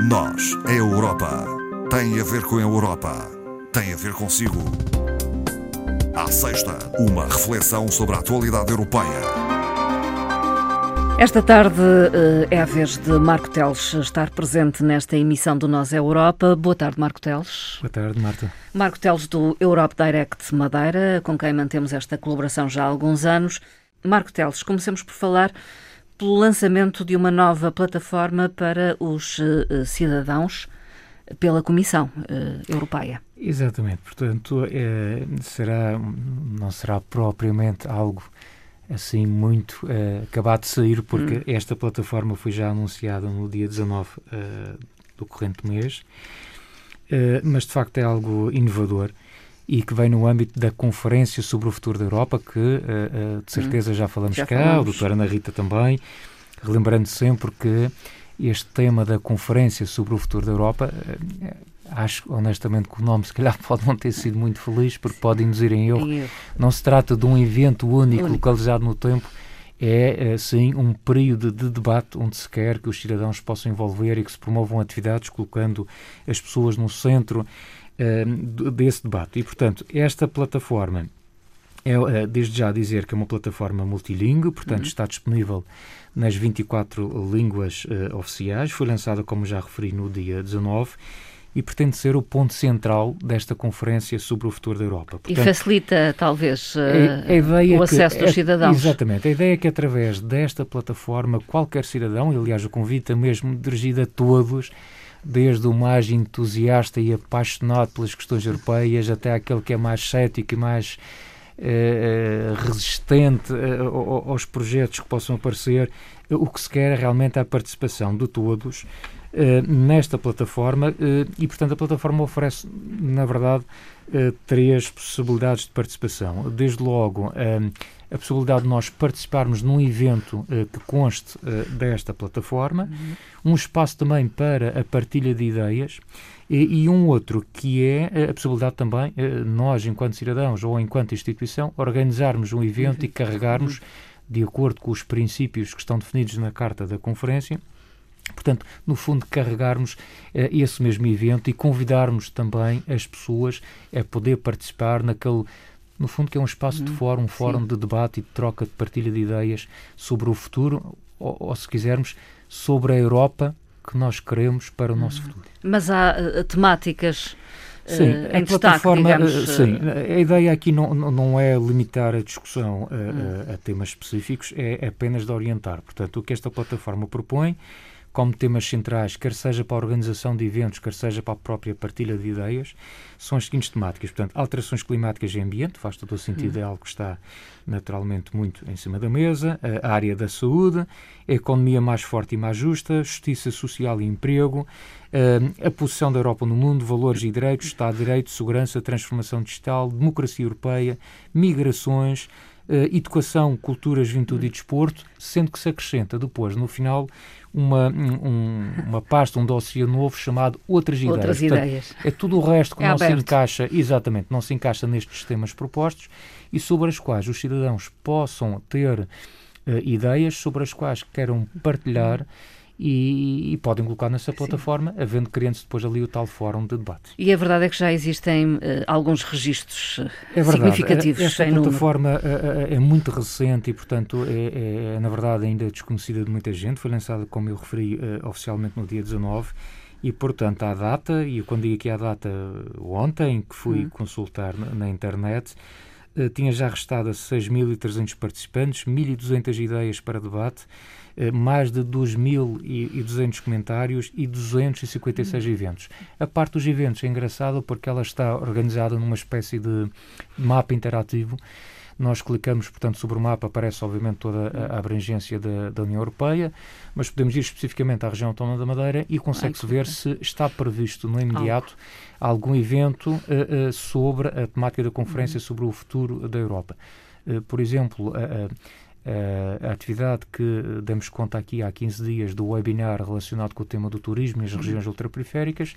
Nós, a Europa, tem a ver com a Europa, tem a ver consigo. À sexta, uma reflexão sobre a atualidade europeia. Esta tarde é a vez de Marco Teles estar presente nesta emissão do Nós Europa. Boa tarde, Marco Teles. Boa tarde, Marta. Marco Teles do Europe Direct Madeira, com quem mantemos esta colaboração já há alguns anos. Marco Teles, comecemos por falar pelo lançamento de uma nova plataforma para os uh, cidadãos pela Comissão uh, Europeia. Exatamente, portanto, é, será, não será propriamente algo assim muito uh, acabado de sair, porque hum. esta plataforma foi já anunciada no dia 19 do corrente mês, mas de facto é algo inovador e que vem no âmbito da Conferência sobre o Futuro da Europa, que uh, uh, de certeza já falamos já cá, falamos. a doutora Ana Rita também, relembrando sempre que este tema da Conferência sobre o Futuro da Europa, uh, acho honestamente que o nome se calhar pode não ter sido muito feliz, porque pode induzir em erro. Não se trata de um evento único, único. localizado no tempo, é, sim, um período de debate onde se quer que os cidadãos possam envolver e que se promovam atividades colocando as pessoas no centro uh, desse debate. E, portanto, esta plataforma é, uh, desde já dizer que é uma plataforma multilingüe, portanto, uhum. está disponível nas 24 línguas uh, oficiais, foi lançada, como já referi, no dia 19 e pretende ser o ponto central desta conferência sobre o futuro da Europa. Portanto, e facilita, talvez, uh, o acesso que, dos cidadãos. Exatamente. A ideia é que, através desta plataforma, qualquer cidadão, e aliás o convite é mesmo dirigido a todos, desde o mais entusiasta e apaixonado pelas questões europeias até aquele que é mais cético e mais eh, resistente eh, aos projetos que possam aparecer. O que se quer é realmente a participação de todos eh, nesta plataforma e, portanto, a plataforma oferece, na verdade, três possibilidades de participação. Desde logo, a possibilidade de nós participarmos num evento que conste desta plataforma, uhum. um espaço também para a partilha de ideias e, um outro que é eh, a possibilidade também, nós, enquanto cidadãos ou enquanto instituição, organizarmos um evento uhum. e carregarmos, uhum. de acordo com os princípios que estão definidos na Carta da Conferência, Portanto, no fundo, carregarmos uh, esse mesmo evento e convidarmos também as pessoas a poder participar naquele no fundo, que é um espaço de uhum. fórum, um fórum Sim. de debate e de troca de partilha de ideias sobre o futuro, ou, ou se quisermos, sobre a Europa que nós queremos para o nosso uhum. futuro. Mas há uh, temáticas Sim, uh, em destaque, digamos, sim, a ideia aqui não, não é limitar a discussão a, a, a temas específicos, é apenas de orientar. Portanto, o que esta plataforma propõe como temas centrais, quer seja para a organização de eventos, quer seja para a própria partilha de ideias, são as seguintes temáticas. Portanto, alterações climáticas e ambiente, faz todo o sentido, uhum. é algo que está naturalmente muito em cima da mesa, a área da saúde, a economia mais forte e mais justa, justiça social e emprego, a posição da Europa no mundo, valores e direitos, Estado de Direito, segurança, transformação digital, democracia europeia, migrações, educação, cultura, juventude e desporto, sendo que se acrescenta depois, no final, uma, um, uma pasta, um dossiê novo chamado Outras Ideias. Outras Portanto, ideias. É tudo o resto que é não aberto. se encaixa, exatamente, não se encaixa nestes sistemas propostos e sobre as quais os cidadãos possam ter uh, ideias, sobre as quais queiram partilhar e, e, podem colocar nessa plataforma, Sim. havendo criando depois ali o tal fórum de debate. E a verdade é que já existem uh, alguns registros uh, é significativos. Esta plataforma uh, é muito recente e, portanto, é, é, na verdade ainda desconhecida de muita gente. Foi lançada, como eu referi, oficialmente no dia 19 e, portanto, à data, e quando digo aqui à data ontem, que fui hum. consultar na, na internet, tinha já restado 6.300 participantes, 1.200 ideias para debate, eh, mais de 2.200 comentários e 256 uhum. eventos. A parte dos eventos é engraçada porque ela está organizada numa espécie de mapa interativo. Nós clicamos, portanto, sobre o mapa, aparece obviamente toda a abrangência da, da União Europeia, mas podemos ir especificamente à região autónoma da Madeira e consegue-se ver se está previsto no imediato algum evento uh, uh, sobre a temática da conferência uhum. sobre o futuro da Europa. Uh, por exemplo, a atividade que demos conta aqui há 15 dias do webinar relacionado com o tema do turismo e as regiões uhum. ultraperiféricas.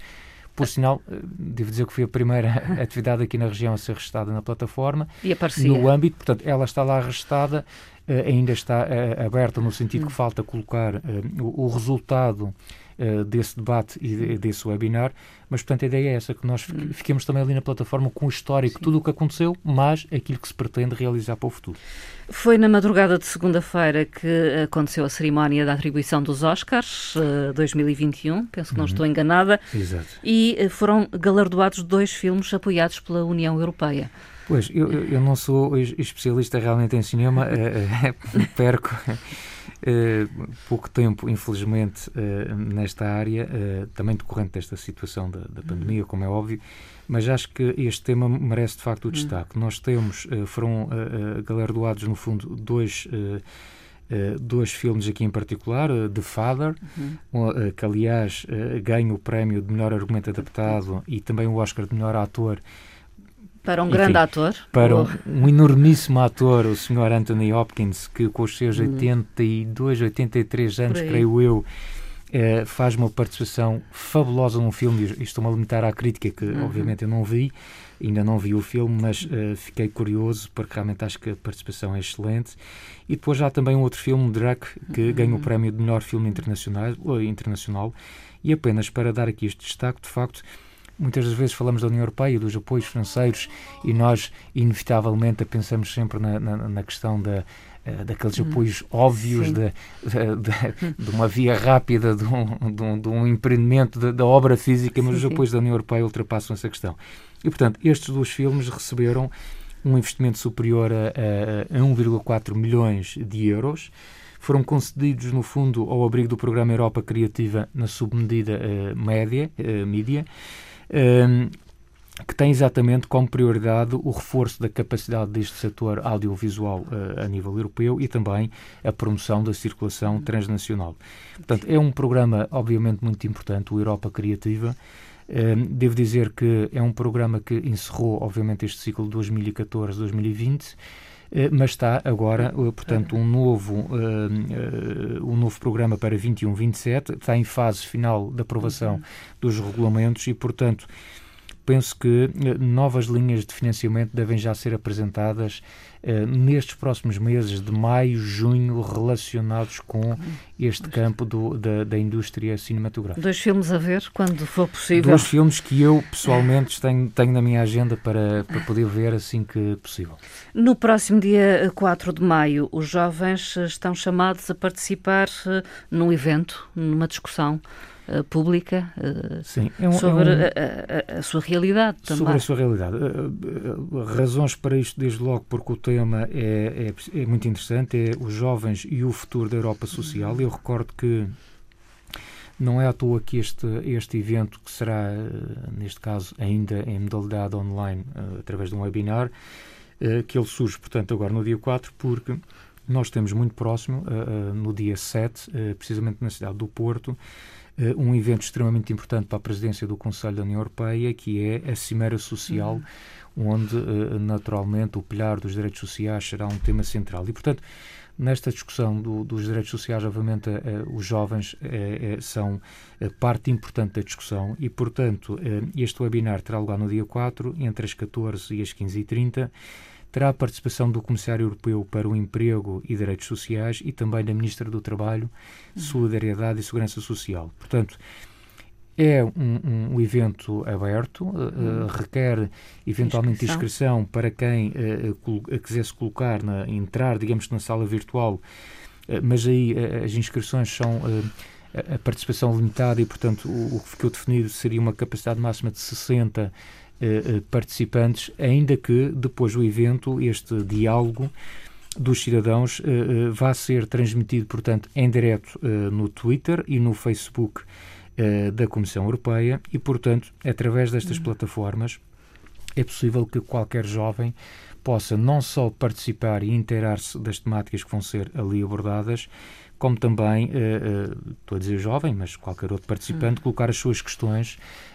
Por sinal, uh, devo dizer que foi a primeira atividade aqui na região a ser restada na plataforma. E aparecia. No âmbito, portanto, ela está lá restada, uh, ainda está aberta no sentido que uhum. falta colocar o, resultado desse debate e desse webinar, mas portanto a ideia é essa, que nós hum. fiquemos também ali na plataforma com o histórico, Sim. tudo o que aconteceu, mas aquilo que se pretende realizar para o futuro. Foi na madrugada de segunda-feira que aconteceu a cerimónia da atribuição dos Oscars uh, 2021, penso que não uhum. estou enganada, Exato. e uh, foram galardoados dois filmes apoiados pela União Europeia. Pois, eu, eu não sou especialista realmente em cinema, uh, perco pouco tempo, infelizmente, nesta área, também decorrente desta situação da, da pandemia, como é óbvio, mas acho que este tema merece de facto o destaque. Nós temos, foram galardoados, no fundo, dois. Uh, dois filmes aqui em particular, uh, The Father, uhum. uh, que aliás ganha o prémio de melhor argumento adaptado e também o Oscar de melhor ator para um Enfim, grande ator. Para um, um, enormíssimo ator, o Sr. Anthony Hopkins, que com os seus 82, hum. 83 anos, creio eu, eh, faz uma participação fabulosa num filme. E estou-me a limitar à crítica, que uhum. obviamente eu não vi, ainda não vi o filme, mas uh, fiquei curioso porque realmente acho que a participação é excelente. E depois já também um outro filme, Druck, que uhum. ganhou o prémio de melhor filme internacional, internacional. E apenas para dar aqui este destaque, de facto Muitas das vezes falamos da União Europeia, dos apoios financeiros, e nós, inevitavelmente, pensamos sempre na, na, na questão da, eh, daqueles hum. apoios óbvios de, de, de, de, uma via rápida de um, de um, um empreendimento da obra física, mas sim, os apoios sim. da União Europeia ultrapassam essa questão. E, portanto, estes dois filmes receberam um investimento superior a, a, a 1,4 milhões de euros. Foram concedidos, no fundo, ao abrigo do Programa Europa Criativa na submedida uh, média, uh, mídia que tem exatamente como prioridade o reforço da capacidade deste setor audiovisual uh, a nível europeu e também a promoção da circulação transnacional. Portanto, é um programa, obviamente, muito importante, o Europa Criativa. Devo dizer que é um programa que encerrou, obviamente, este ciclo 2014-2020 eh, mas está agora, portanto, um novo, um novo programa para 21-27, está em fase final da aprovação uhum. dos regulamentos e, portanto, penso que eh, novas linhas de financiamento devem já ser apresentadas uh, nestes próximos meses de maio, junho, relacionados com este campo do, da, da, indústria cinematográfica. Dois filmes a ver quando for possível. Dois filmes que eu pessoalmente tenho, tenho na minha agenda para, para poder ver assim que possível. No próximo dia 4 de maio, os jovens estão chamados a participar num evento, numa discussão uh, pública uh, Sim, é um, sobre é um, a, a, a, sua realidade também. Sobre a sua realidade. Uh, razões para isto, desde logo, porque o tema é, é, é, muito interessante, é os jovens e o futuro da Europa social. Eu recordo que não é à toa que este, este evento, que será, neste caso, ainda em modalidade online, através de um webinar, que ele surge, portanto, agora no dia 4, porque nós temos muito próximo, no dia 7, precisamente na cidade do Porto, um evento extremamente importante para a presidência do Conselho da União Europeia, que é a Cimeira Social, uhum. onde, uh, naturalmente, o pilar dos direitos sociais será um tema central. E, portanto, nesta discussão do, dos direitos sociais, obviamente, uh, os jovens são parte importante da discussão e, portanto, este webinar terá lugar no dia 4, entre as 14 e as 15h30 terá a participação do Comissário Europeu para o Emprego e Direitos Sociais e também da Ministra do Trabalho, Solidariedade e Segurança Social. Portanto, é um, um evento aberto, uh, requer eventualmente inscrição, para quem uh, quisesse colocar, na, entrar, digamos, na sala virtual, uh, mas aí as inscrições são a participação limitada e, portanto, o, o que ficou definido seria uma capacidade máxima de 60 eh, eh, participantes, ainda que depois do evento, este diálogo dos cidadãos uh, uh, vai ser transmitido, portanto, em direto uh, no Twitter e no Facebook da Comissão Europeia e, portanto, através destas uhum. plataformas é possível que qualquer jovem possa não só participar e inteirar-se das temáticas que vão ser ali abordadas, como também, estou a dizer jovem, mas qualquer outro participante, uhum. colocar as suas questões uh,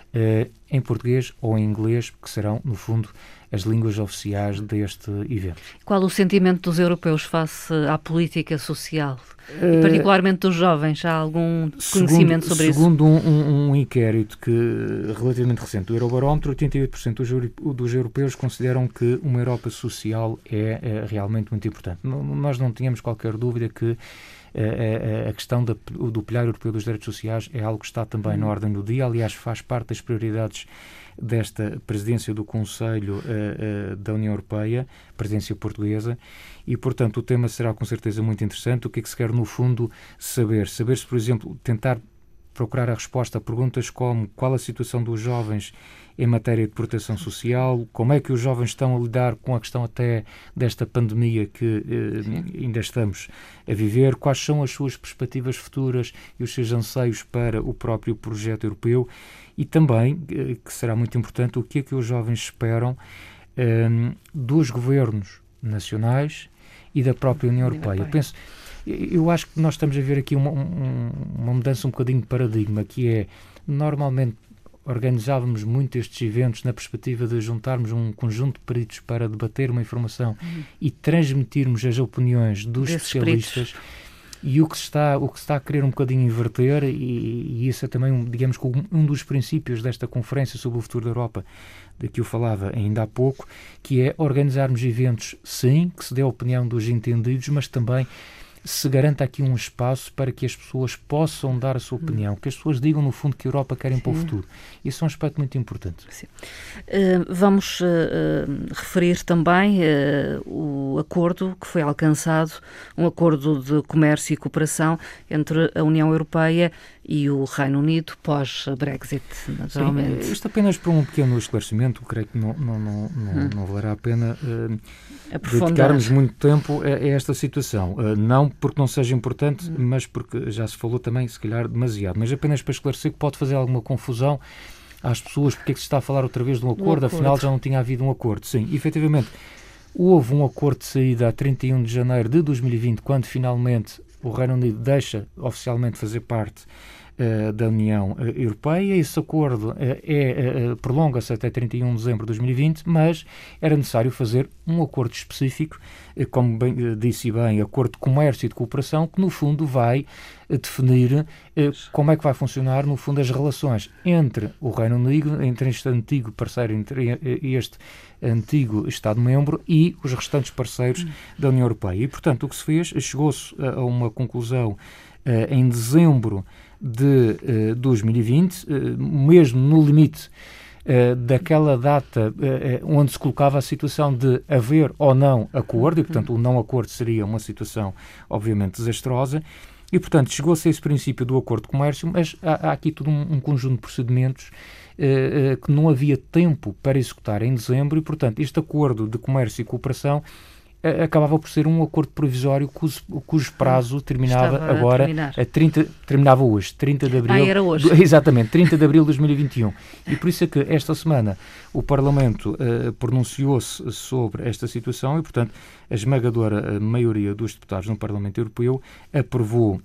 em português ou em inglês, que serão, no fundo, as línguas oficiais deste evento. Qual o sentimento dos europeus face à política social? E eh, particularmente dos jovens, há algum conhecimento segundo, sobre segundo isso? Segundo um, um, inquérito que, relativamente recente do Eurobarómetro, 88% dos, dos, europeus consideram que uma Europa social é, é realmente muito importante. Nós não tínhamos qualquer dúvida que a, a questão da, do Pilar Europeu dos Direitos Sociais é algo que está também na uhum. ordem do dia, aliás, faz parte das prioridades desta presidência do Conselho uh, uh, da União Europeia, presidência portuguesa, e, portanto, o tema será com certeza muito interessante. O que é que se quer, no fundo, saber? Saber se, por exemplo, tentar procurar a resposta a perguntas como qual a situação dos jovens em matéria de proteção social, como é que os jovens estão a lidar com a questão até desta pandemia que eh, ainda estamos a viver, quais são as suas perspectivas futuras e os seus anseios para o próprio projeto europeu? E também, eh, que será muito importante, o que é que os jovens esperam eh, dos governos nacionais e da própria União Europeia. Eu penso eu acho que nós estamos a ver aqui uma, uma mudança um bocadinho de paradigma, que é normalmente organizávamos muito estes eventos na perspectiva de juntarmos um conjunto de peritos para debater uma informação uhum. e transmitirmos as opiniões dos Desses especialistas. Peritos. E o que, se está, o que se está a querer um bocadinho inverter, e, e isso é também, um, digamos, um dos princípios desta conferência sobre o futuro da Europa, de que eu falava ainda há pouco, que é organizarmos eventos, sim, que se dê a opinião dos entendidos, mas também se garanta aqui um espaço para que as pessoas possam dar a sua opinião, que as pessoas digam, no fundo, que a Europa querem para o futuro. Isso é um aspecto muito importante. Uh, vamos uh, referir também uh, o acordo que foi alcançado, um acordo de comércio e cooperação entre a União Europeia e o Reino Unido pós-Brexit, naturalmente. Sim, isto apenas para um pequeno esclarecimento, creio que não, não, não, não, hum. não valerá a pena dedicarmos muito tempo a, a esta situação. Uh, não porque não seja importante, hum. mas porque já se falou também, se calhar, demasiado. Mas apenas para esclarecer que pode fazer alguma confusão às pessoas, porque é que se está a falar outra vez de um acordo, um acordo. afinal já não tinha havido um acordo. Sim, efetivamente, houve um acordo de saída a 31 de janeiro de 2020, quando finalmente o Reino Unido deixa oficialmente fazer parte da União eh, Europeia. Esse acordo uh, é, prolonga-se até 31 de dezembro de 2020, mas era necessário fazer um acordo específico, como bem, disse bem, acordo de comércio e de cooperação, que no fundo vai definir como é que vai funcionar, no fundo, as relações entre o Reino Unido, entre este antigo parceiro, entre este antigo Estado-membro e os restantes parceiros da União Europeia. E, portanto, o que se fez, chegou-se a uma conclusão em dezembro de uh, 2020, uh, mesmo no limite uh, daquela data onde se colocava a situação de haver ou não acordo, e, portanto, o não acordo seria uma situação, obviamente, desastrosa. E, portanto, chegou-se a esse princípio do acordo de comércio, mas há, há aqui todo um, um conjunto de procedimentos eh, eh, que não havia tempo para executar em dezembro e, portanto, este acordo de comércio e cooperação eh, acabava por ser um acordo provisório cujo, cujo prazo terminava Estava agora a, a 30 terminava hoje, 30 de abril. Ah, era hoje. Exatamente, 30 de abril de 2021. E por isso é que esta semana o Parlamento uh, pronunciou-se sobre esta situação e, portanto, a esmagadora maioria dos deputados no Parlamento Europeu aprovou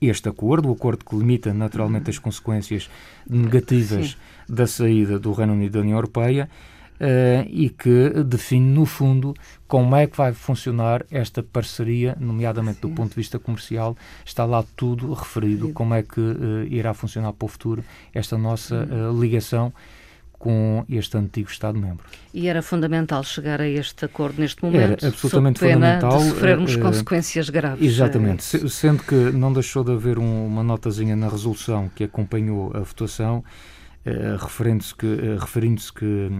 este acordo, o acordo que limita naturalmente as consequências negativas Sim. da saída do Reino Unido da União Europeia uh, e que define, no fundo, como é que vai funcionar esta parceria, nomeadamente Sim. do ponto de vista comercial, está lá tudo referido, Sim. como é que uh, irá funcionar para o futuro esta nossa uh, ligação com este antigo Estado-membro. E era fundamental chegar a este acordo neste momento, era absolutamente sob pena fundamental. de sofrermos uh, consequências graves. Exatamente, é sendo que não deixou de haver um, uma notazinha na resolução que acompanhou a votação, uh, referindo-se que, uh, referindo que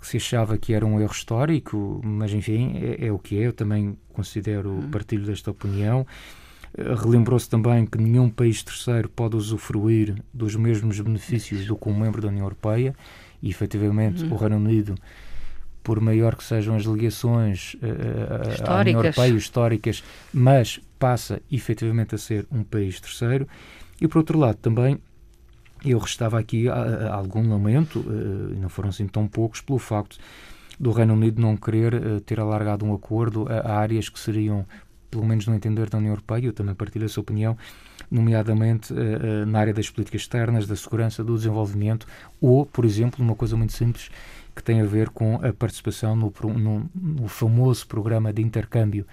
que se achava que era um erro histórico, mas enfim, é, é o que é. Eu também considero hum. partilho desta opinião. Relembrou-se também que nenhum país terceiro pode usufruir dos mesmos benefícios do que um membro da União Europeia e, efetivamente, uhum. o Reino Unido, por maior que sejam as ligações uh, à União Europeia históricas, mas passa efetivamente a ser um país terceiro. E, por outro lado, também eu restava aqui a, a algum lamento, uh, e não foram assim tão poucos, pelo facto do Reino Unido não querer uh, ter alargado um acordo a, a, áreas que seriam pelo menos no entender da União Europeia, eu também partilho essa opinião, nomeadamente uh, na área das políticas externas, da segurança, do desenvolvimento, ou, por exemplo, uma coisa muito simples que tem a ver com a participação no, no, no famoso programa de intercâmbio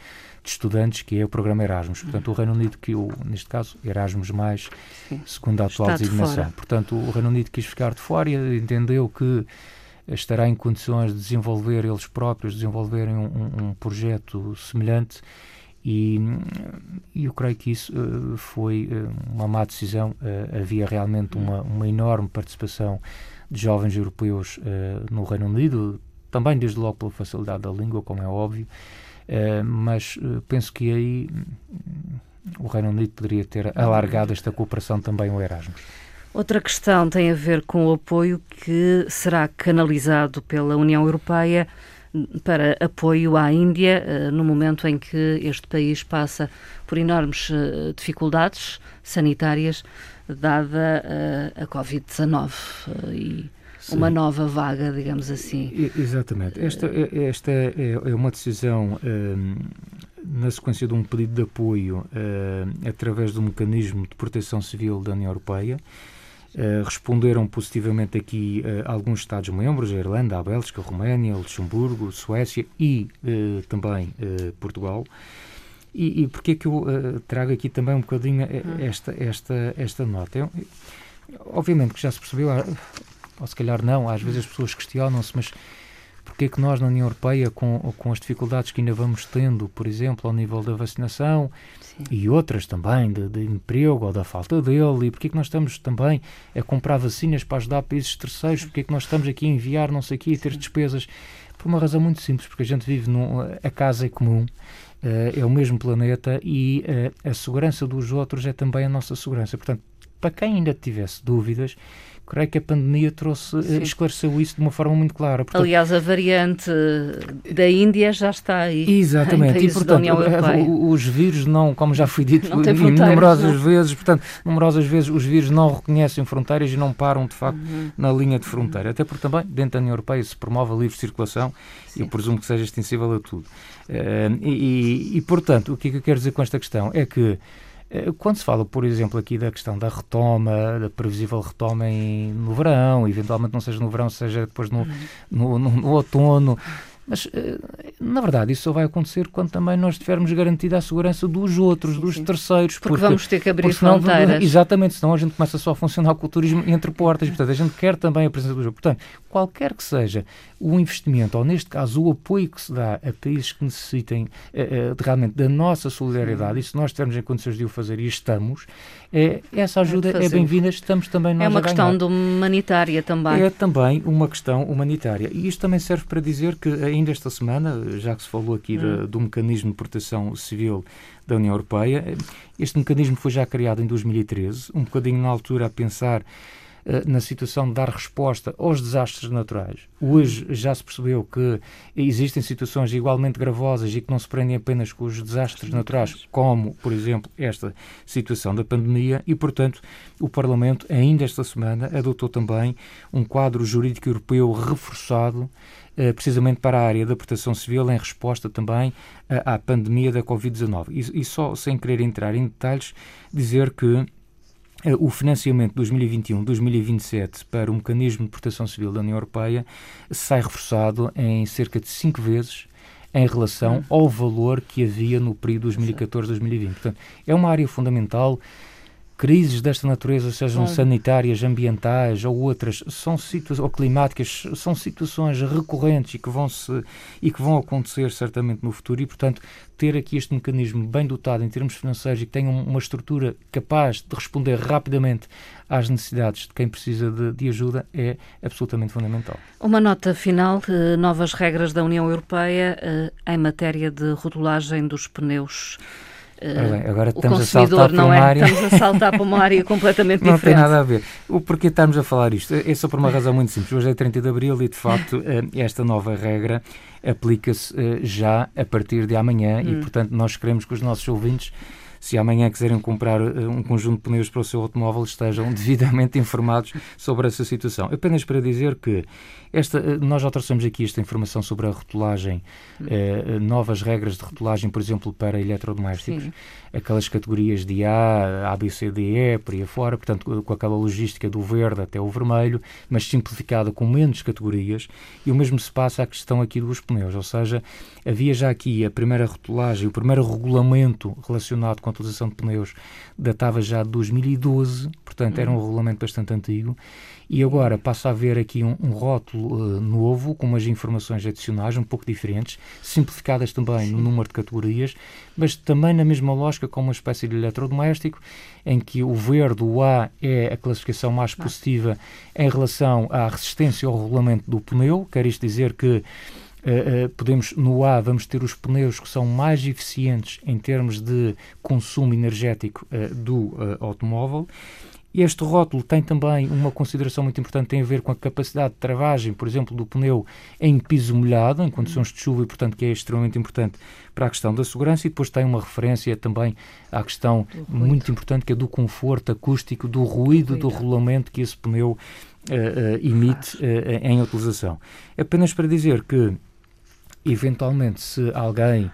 de estudantes, que é o programa Erasmus. Portanto, o Reino Unido, que o, neste caso, Erasmus mais, segundo a atual Está designação. De Portanto, o Reino Unido quis ficar de fora e entendeu que estará em condições de desenvolver eles próprios, desenvolverem um, um, um projeto semelhante E, eu creio que isso uh, foi uh, uma má decisão. Uh, havia realmente uma, uma enorme participação de jovens europeus no Reino Unido, também desde logo pela facilidade da língua, como é óbvio, mas penso que aí o Reino Unido poderia ter alargado esta cooperação também ao Erasmus. Outra questão tem a ver com o apoio que será canalizado pela União Europeia para apoio à Índia eh, no momento em que este país passa por enormes eh, dificuldades sanitárias, dada eh, a Covid-19 e Sim. uma nova vaga, digamos assim. Exatamente. Esta, esta é, é uma decisão um, na sequência de um pedido de apoio uh, através do mecanismo de proteção civil da União Europeia. Uh, responderam positivamente aqui uh, alguns Estados-membros, a Irlanda, a Bélgica, a Roménia, Luxemburgo, Suécia e uh, também Portugal. E, e porquê é que eu trago aqui também um bocadinho hum. esta, esta, esta nota? Eu, obviamente que já se percebeu, ou se calhar não, às vezes as pessoas questionam-se, mas porque é que nós na União Europeia, com, com as dificuldades que ainda vamos tendo, por exemplo, ao nível da vacinação Sim. e outras também, de, de, emprego ou da falta dele, e porque é que nós estamos também a comprar vacinas para ajudar países terceiros, porque é que nós estamos aqui a enviar não sei quê e ter despesas? Por uma razão muito simples, porque a gente vive num, a casa é comum, uh, é o mesmo planeta e uh, a segurança dos outros é também a nossa segurança. Portanto, para quem ainda tivesse dúvidas, creio que a pandemia trouxe, eh, Sim. esclareceu isso de uma forma muito clara. Portanto, Aliás, a variante da Índia já está aí. Exatamente, e portanto, eh, os vírus não, como já foi dito numerosas não. vezes, portanto, numerosas vezes os vírus não reconhecem fronteiras e não param de facto uhum. na linha de fronteira. Até porque também dentro da União Europeia se promove a livre circulação e eu presumo que seja extensível a tudo. Uh, e, e, e, portanto, o que é que eu quero dizer com esta questão? É que quando se fala, por exemplo, aqui da questão da retoma, da previsível retoma em, no verão, eventualmente não seja no verão, seja depois no, uhum. no, no, no outono, mas, eh, na verdade, isso só vai acontecer quando também nós tivermos garantida a segurança dos outros, sim, dos sim. terceiros. Porque, porque, vamos ter que abrir senão, fronteiras. Exatamente, senão a gente começa só a funcionar com o turismo entre portas. Portanto, a gente quer também a presença dos outros. Portanto, qualquer que seja o investimento, ou neste caso o apoio que se dá a países que necessitem uh, uh, realmente da nossa solidariedade, e se nós estivermos em condições de o fazer e estamos, é, essa ajuda é, é bem-vinda, estamos também nós É uma questão humanitária também. É também uma questão humanitária. E isto também serve para dizer que ainda esta semana, já que se falou aqui hum. do mecanismo de proteção civil da União Europeia, este mecanismo foi já criado em 2013, um bocadinho na altura a pensar eh, na situação de dar resposta aos desastres naturais. Hoje já se percebeu que existem situações igualmente gravosas e que não se prendem apenas com os desastres naturais, como, por exemplo, esta situação da pandemia, e, portanto, o Parlamento, ainda esta semana, adotou também um quadro jurídico europeu reforçado precisamente para a área da proteção civil, em resposta também à pandemia da Covid-19. E, só sem querer entrar em detalhes, dizer que eh, o financiamento 2021-2027 para o mecanismo de proteção civil da União Europeia sai reforçado em cerca de cinco vezes em relação hum. ao valor que havia no período 2014-2020. Portanto, é uma área fundamental crises desta natureza, sejam claro. sanitárias, ambientais ou outras, são situações ou climáticas, são situações recorrentes e que vão se e que vão acontecer certamente no futuro e, portanto, ter aqui este mecanismo bem dotado em termos financeiros e que tenha uma estrutura capaz de responder rapidamente às necessidades de quem precisa de, de ajuda é absolutamente fundamental. Uma nota final, eh, novas regras da União Europeia eh, em matéria de rotulagem dos pneus. Bem, agora estamos a saltar para uma é, área... Estamos a saltar para uma área completamente não diferente. Não tem nada a ver. O porquê estamos a falar isto? É só por uma razão muito simples. Hoje é 30 de Abril e, de facto, eh, esta nova regra aplica-se eh, já a partir de amanhã hum. e, portanto, nós queremos que os nossos ouvintes se amanhã quiserem comprar uh, um conjunto de pneus para o seu automóvel, estejam devidamente informados sobre essa situação. Apenas para dizer que esta, uh, nós já trouxemos aqui esta informação sobre a rotulagem, uh, novas regras de rotulagem, por exemplo, para eletrodomésticos, Sim. aquelas categorias de A, A, B, C, D, E, por aí afora, portanto, com aquela logística do verde até o vermelho, mas simplificada com menos categorias, e o mesmo se passa à questão aqui dos pneus, ou seja, havia já aqui a primeira rotulagem, o primeiro regulamento relacionado com com a utilização de pneus datava já de 2012, portanto era um uhum. regulamento bastante antigo, e agora passa a haver aqui um, um rótulo uh, novo, com umas informações adicionais um pouco diferentes, simplificadas também Sim. no número de categorias, mas também na mesma lógica como uma espécie de eletrodoméstico, em que o verde, o A, é a classificação mais positiva em relação à resistência ao regulamento do pneu, quer isto dizer que Uh, uh, podemos no A vamos ter os pneus que são mais eficientes em termos de consumo energético uh, do automóvel este rótulo tem também uma consideração muito importante, tem a ver com a capacidade de travagem, por exemplo, do pneu em piso molhado, em condições de chuva, e, portanto, que é extremamente importante para a questão da segurança. E depois tem uma referência também à questão muito importante, que é do conforto acústico, do ruído do rolamento que esse pneu emite em utilização. Apenas para dizer que, eventualmente, se alguém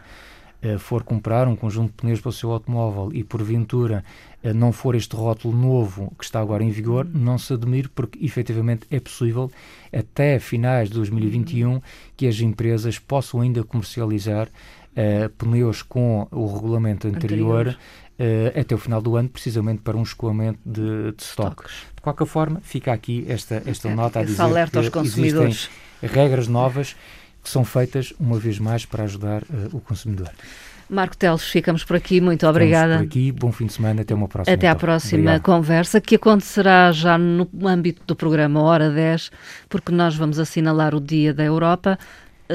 for comprar um conjunto de pneus para o seu automóvel e porventura eh, não for este rótulo novo que está agora em vigor, uhum. não se admire, porque efetivamente é possível, até finais de 2021, que as empresas possam ainda comercializar uh, pneus com o regulamento anterior. anterior. Uh, até o final do ano, precisamente para um escoamento de, de estoque. De qualquer forma, fica aqui esta, esta nota a dizer alerta aos consumidores. existem regras novas que são feitas, uma vez mais, para ajudar uh, o consumidor. Marco Teles, ficamos por aqui. Muito obrigada. Por aqui. Bom fim de semana. Até uma próxima. Até à próxima Obrigado. conversa, que acontecerá já no âmbito do programa Hora 10, porque nós vamos assinalar o Dia da Europa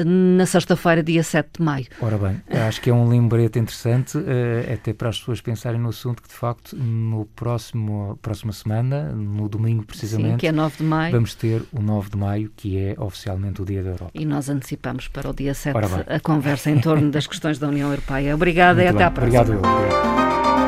na sexta-feira, dia 7 de maio. Ora bem, acho que é um lembrete interessante, uh, até para as pessoas pensarem no assunto, que de facto, no próximo próxima semana, no domingo precisamente, Sim, que é 9 de maio, vamos ter o 9 de maio, que é oficialmente o Dia da Europa. E nós antecipamos para o dia 7 a conversa em torno das questões da União Europeia. Obrigada Muito e bem. até à próxima. Obrigado. Obrigado.